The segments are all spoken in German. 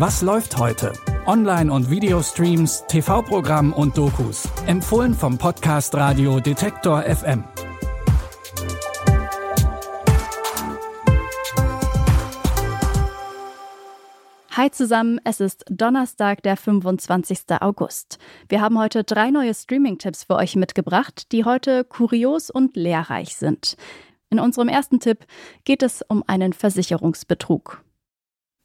Was läuft heute? Online- und Videostreams, TV-Programm und Dokus. Empfohlen vom Podcast Radio Detektor FM. Hi zusammen, es ist Donnerstag, der 25. August. Wir haben heute drei neue Streaming-Tipps für euch mitgebracht, die heute kurios und lehrreich sind. In unserem ersten Tipp geht es um einen Versicherungsbetrug.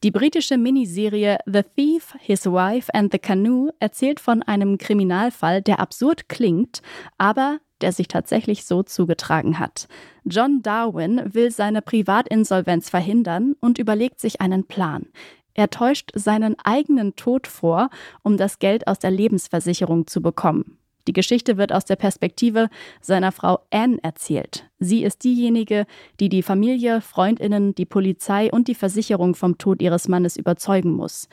Die britische Miniserie The Thief, His Wife and the Canoe erzählt von einem Kriminalfall, der absurd klingt, aber der sich tatsächlich so zugetragen hat. John Darwin will seine Privatinsolvenz verhindern und überlegt sich einen Plan. Er täuscht seinen eigenen Tod vor, um das Geld aus der Lebensversicherung zu bekommen. Die Geschichte wird aus der Perspektive seiner Frau Anne erzählt. Sie ist diejenige, die die Familie, Freundinnen, die Polizei und die Versicherung vom Tod ihres Mannes überzeugen muss.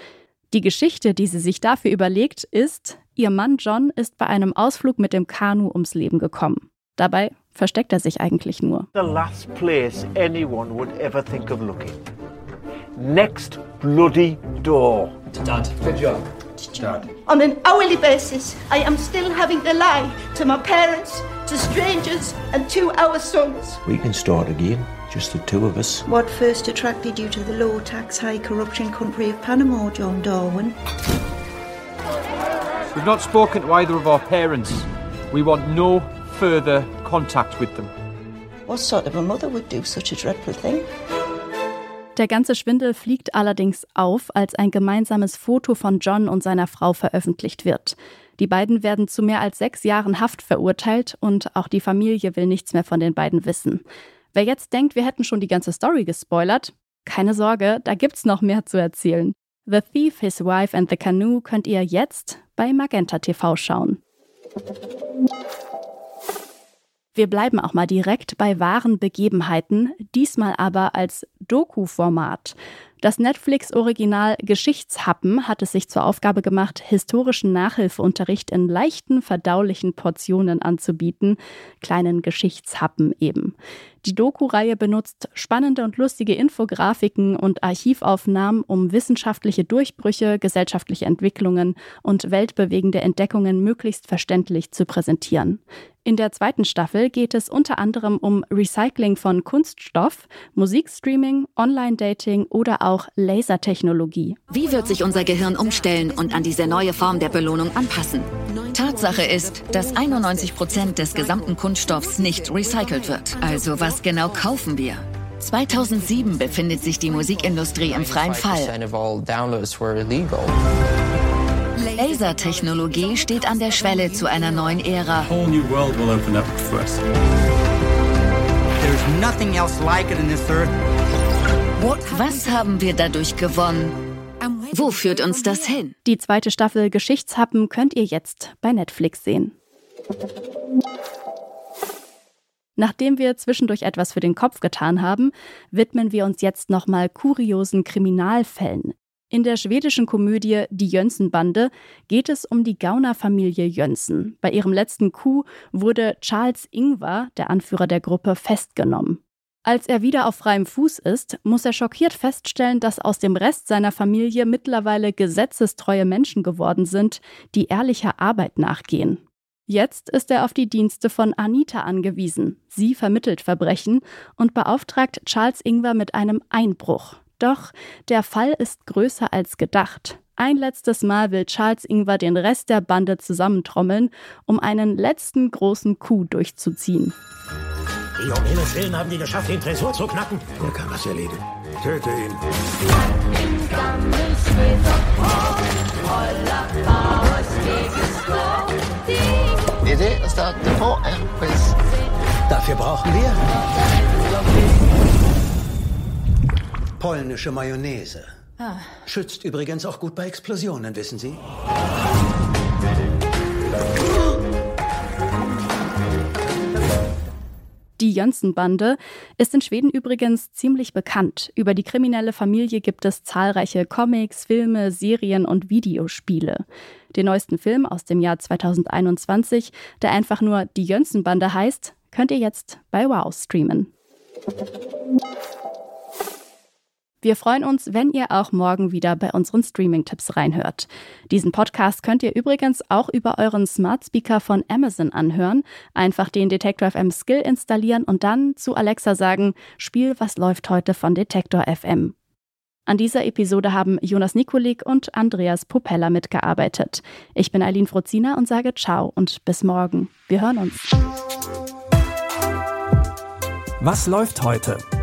Die Geschichte, die sie sich dafür überlegt, ist, ihr Mann John ist bei einem Ausflug mit dem Kanu ums Leben gekommen. Dabei versteckt er sich eigentlich nur. The last place anyone would ever think of looking. Next bloody door. Dad. Good job. Dad. On an hourly basis, I am still having to lie to my parents, to strangers, and to our sons. We can start again, just the two of us. What first attracted you to the low tax, high corruption country of Panama, John Darwin? We've not spoken to either of our parents. We want no further contact with them. What sort of a mother would do such a dreadful thing? Der ganze Schwindel fliegt allerdings auf, als ein gemeinsames Foto von John und seiner Frau veröffentlicht wird. Die beiden werden zu mehr als sechs Jahren Haft verurteilt und auch die Familie will nichts mehr von den beiden wissen. Wer jetzt denkt, wir hätten schon die ganze Story gespoilert, keine Sorge, da gibt's noch mehr zu erzählen. The Thief, His Wife and the Canoe könnt ihr jetzt bei Magenta TV schauen. Wir bleiben auch mal direkt bei wahren Begebenheiten, diesmal aber als Doku-Format. Das Netflix-Original Geschichtshappen hat es sich zur Aufgabe gemacht, historischen Nachhilfeunterricht in leichten, verdaulichen Portionen anzubieten, kleinen Geschichtshappen eben. Die Doku-Reihe benutzt spannende und lustige Infografiken und Archivaufnahmen, um wissenschaftliche Durchbrüche, gesellschaftliche Entwicklungen und weltbewegende Entdeckungen möglichst verständlich zu präsentieren. In der zweiten Staffel geht es unter anderem um Recycling von Kunststoff, Musikstreaming, Online-Dating oder auch Lasertechnologie. Wie wird sich unser Gehirn umstellen und an diese neue Form der Belohnung anpassen? Tatsache ist, dass 91 Prozent des gesamten Kunststoffs nicht recycelt wird. Also was genau kaufen wir? 2007 befindet sich die Musikindustrie im freien Fall. Lasertechnologie steht an der Schwelle zu einer neuen Ära. Was haben wir dadurch gewonnen? Wo führt uns das hin? Die zweite Staffel Geschichtshappen könnt ihr jetzt bei Netflix sehen. Nachdem wir zwischendurch etwas für den Kopf getan haben, widmen wir uns jetzt nochmal kuriosen Kriminalfällen. In der schwedischen Komödie Die Jönsson-Bande geht es um die Gaunerfamilie Jönsson. Bei ihrem letzten Coup wurde Charles Ingvar, der Anführer der Gruppe, festgenommen. Als er wieder auf freiem Fuß ist, muss er schockiert feststellen, dass aus dem Rest seiner Familie mittlerweile gesetzestreue Menschen geworden sind, die ehrlicher Arbeit nachgehen. Jetzt ist er auf die Dienste von Anita angewiesen. Sie vermittelt Verbrechen und beauftragt Charles Ingwer mit einem Einbruch. Doch der Fall ist größer als gedacht. Ein letztes Mal will Charles Ingwer den Rest der Bande zusammentrommeln, um einen letzten großen Coup durchzuziehen. Die um Himmels Willen haben die geschafft, den Tresor zu knacken. Er kann das erledigen. Töte ihn. Die Idee ist der Depot. Dafür brauchen wir Polnische Mayonnaise. Ah. Schützt übrigens auch gut bei Explosionen, wissen Sie? Die Jönsson-Bande ist in Schweden übrigens ziemlich bekannt. Über die kriminelle Familie gibt es zahlreiche Comics, Filme, Serien und Videospiele. Den neuesten Film aus dem Jahr 2021, der einfach nur Die Jönsson-Bande heißt, könnt ihr jetzt bei Wow streamen. Wir freuen uns, wenn ihr auch morgen wieder bei unseren Streaming-Tipps reinhört. Diesen Podcast könnt ihr übrigens auch über euren Smart Speaker von Amazon anhören. Einfach den Detektor FM Skill installieren und dann zu Alexa sagen, Spiel, was läuft heute von Detektor FM. An dieser Episode haben Jonas Nikolik und Andreas Popella mitgearbeitet. Ich bin Eileen Frozina und sage Ciao und bis morgen. Wir hören uns. Was läuft heute?